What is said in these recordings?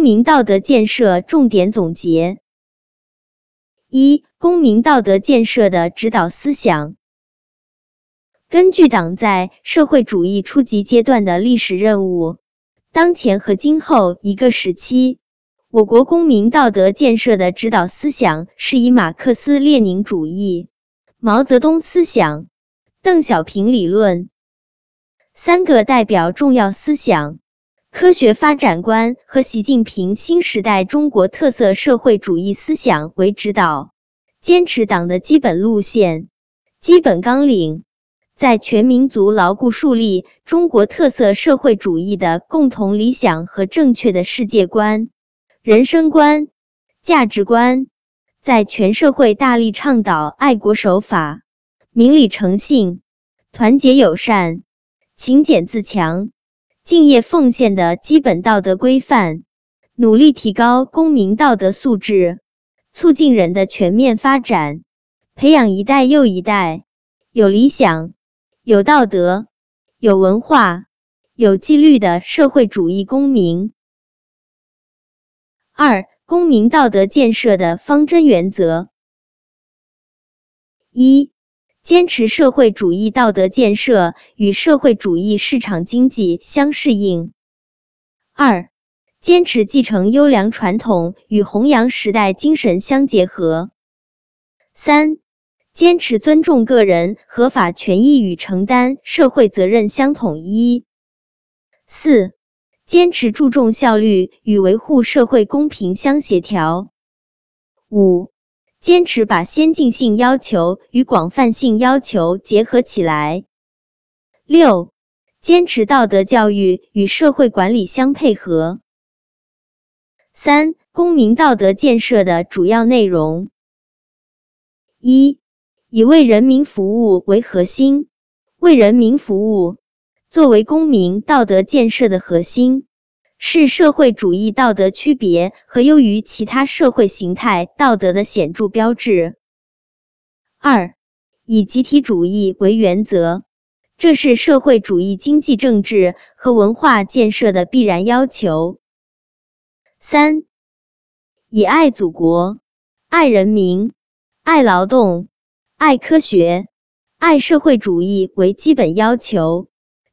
公民道德建设重点总结：一、公民道德建设的指导思想。根据党在社会主义初级阶段的历史任务，当前和今后一个时期，我国公民道德建设的指导思想是以马克思列宁主义、毛泽东思想、邓小平理论三个代表重要思想、科学发展观和习近平新时代中国特色社会主义思想为指导，坚持党的基本路线、基本纲领。在全民族牢固树立中国特色社会主义的共同理想和正确的世界观、人生观、价值观，在全社会大力倡导爱国守法、明理诚信、团结友善、勤俭自强、敬业奉献的基本道德规范，努力提高公民道德素质，促进人的全面发展，培养一代又一代有理想。有道德、有文化、有纪律的社会主义公民。二、公民道德建设的方针原则：一、坚持社会主义道德建设与社会主义市场经济相适应；二、坚持继承优良传统与弘扬时代精神相结合；三。坚持尊重个人合法权益与承担社会责任相统一。四、坚持注重效率与维护社会公平相协调。五、坚持把先进性要求与广泛性要求结合起来。六、坚持道德教育与社会管理相配合。三、公民道德建设的主要内容。一。以为人民服务为核心，为人民服务作为公民道德建设的核心，是社会主义道德区别和优于其他社会形态道德的显著标志。二、以集体主义为原则，这是社会主义经济、政治和文化建设的必然要求。三、以爱祖国、爱人民、爱劳动。爱科学、爱社会主义为基本要求，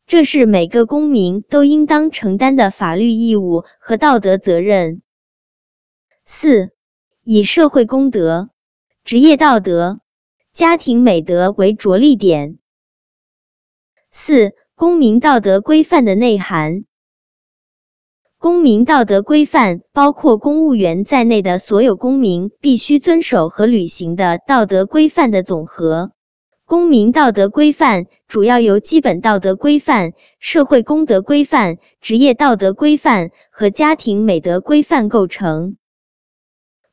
这是每个公民都应当承担的法律义务和道德责任。四、以社会公德、职业道德、家庭美德为着力点。四、公民道德规范的内涵。公民道德规范包括公务员在内的所有公民必须遵守和履行的道德规范的总和。公民道德规范主要由基本道德规范、社会公德规范、职业道德规范和家庭美德规范构成。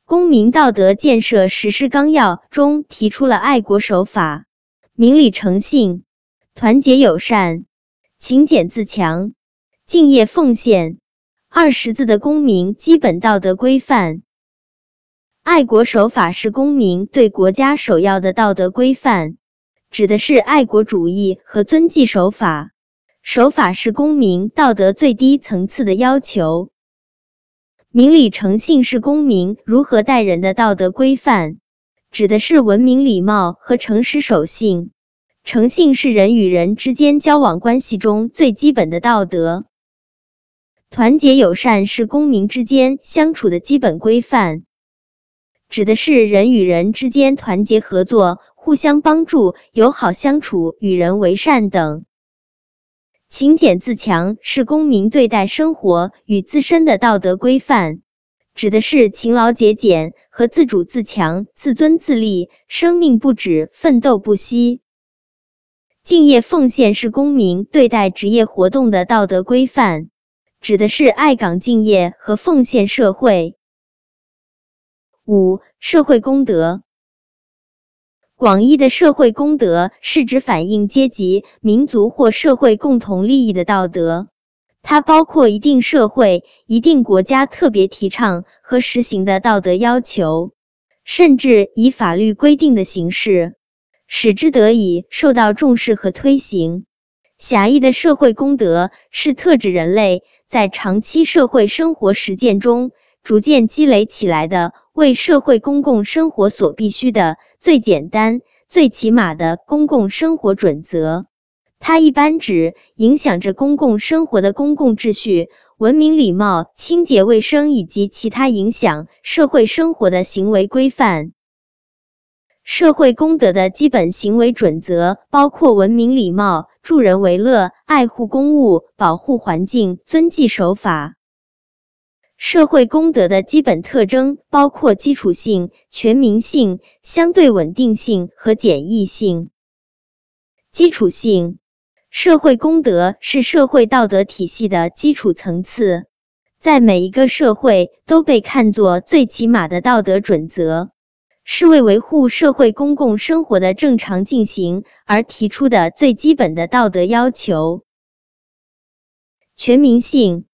公民道德建设实施纲要中提出了爱国守法、明理诚信、团结友善、勤俭自强、敬业奉献。二十字的公民基本道德规范，爱国守法是公民对国家首要的道德规范，指的是爱国主义和遵纪守法。守法是公民道德最低层次的要求。明理诚信是公民如何待人的道德规范，指的是文明礼貌和诚实守信。诚信是人与人之间交往关系中最基本的道德。团结友善是公民之间相处的基本规范，指的是人与人之间团结合作、互相帮助、友好相处、与人为善等。勤俭自强是公民对待生活与自身的道德规范，指的是勤劳节俭和自主自强、自尊自立、生命不止、奋斗不息。敬业奉献是公民对待职业活动的道德规范。指的是爱岗敬业和奉献社会。五、社会公德。广义的社会公德是指反映阶级、民族或社会共同利益的道德，它包括一定社会、一定国家特别提倡和实行的道德要求，甚至以法律规定的形式，使之得以受到重视和推行。狭义的社会公德是特指人类。在长期社会生活实践中逐渐积累起来的为社会公共生活所必须的最简单、最起码的公共生活准则。它一般指影响着公共生活的公共秩序、文明礼貌、清洁卫生以及其他影响社会生活的行为规范。社会公德的基本行为准则包括文明礼貌、助人为乐、爱护公物、保护环境、遵纪守法。社会公德的基本特征包括基础性、全民性、相对稳定性和简易性。基础性，社会公德是社会道德体系的基础层次，在每一个社会都被看作最起码的道德准则。是为维护社会公共生活的正常进行而提出的最基本的道德要求。全民性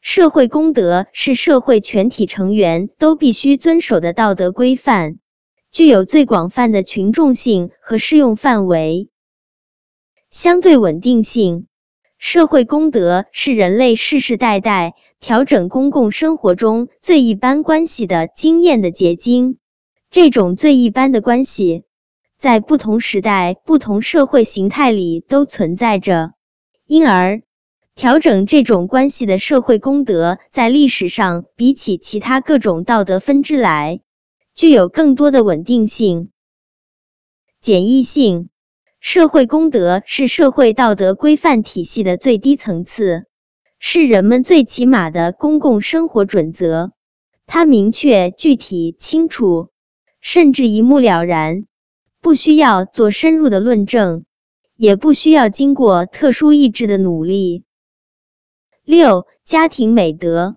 社会公德是社会全体成员都必须遵守的道德规范，具有最广泛的群众性和适用范围。相对稳定性社会公德是人类世世代代调整公共生活中最一般关系的经验的结晶。这种最一般的关系，在不同时代、不同社会形态里都存在着，因而调整这种关系的社会公德，在历史上比起其他各种道德分支来，具有更多的稳定性、简易性。社会公德是社会道德规范体系的最低层次，是人们最起码的公共生活准则。它明确、具体、清楚。甚至一目了然，不需要做深入的论证，也不需要经过特殊意志的努力。六、家庭美德。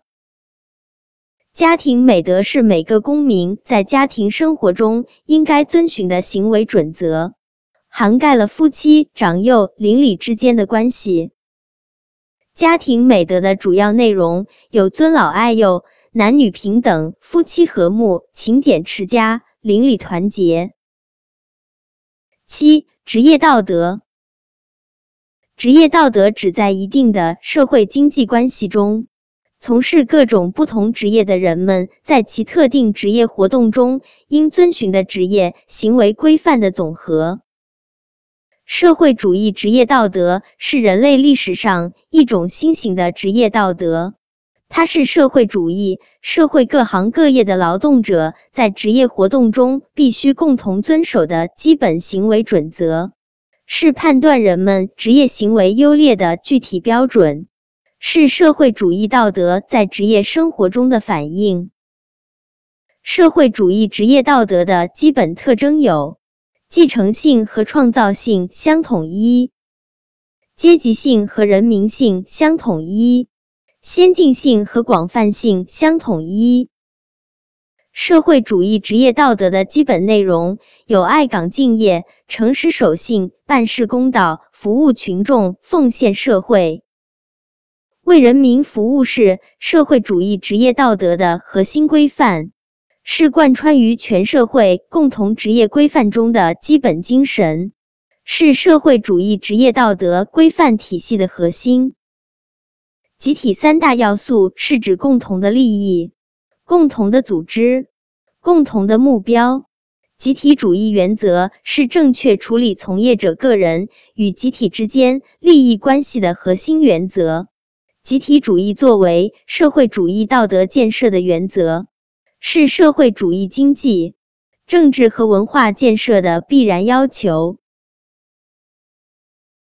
家庭美德是每个公民在家庭生活中应该遵循的行为准则，涵盖了夫妻、长幼、邻里之间的关系。家庭美德的主要内容有尊老爱幼、男女平等、夫妻和睦、勤俭持家。邻里团结。七、职业道德。职业道德指在一定的社会经济关系中，从事各种不同职业的人们在其特定职业活动中应遵循的职业行为规范的总和。社会主义职业道德是人类历史上一种新型的职业道德。它是社会主义社会各行各业的劳动者在职业活动中必须共同遵守的基本行为准则，是判断人们职业行为优劣的具体标准，是社会主义道德在职业生活中的反映。社会主义职业道德的基本特征有：继承性和创造性相统一，阶级性和人民性相统一。先进性和广泛性相统一。社会主义职业道德的基本内容有爱岗敬业、诚实守信、办事公道、服务群众、奉献社会。为人民服务是社会主义职业道德的核心规范，是贯穿于全社会共同职业规范中的基本精神，是社会主义职业道德规范体系的核心。集体三大要素是指共同的利益、共同的组织、共同的目标。集体主义原则是正确处理从业者个人与集体之间利益关系的核心原则。集体主义作为社会主义道德建设的原则，是社会主义经济、政治和文化建设的必然要求。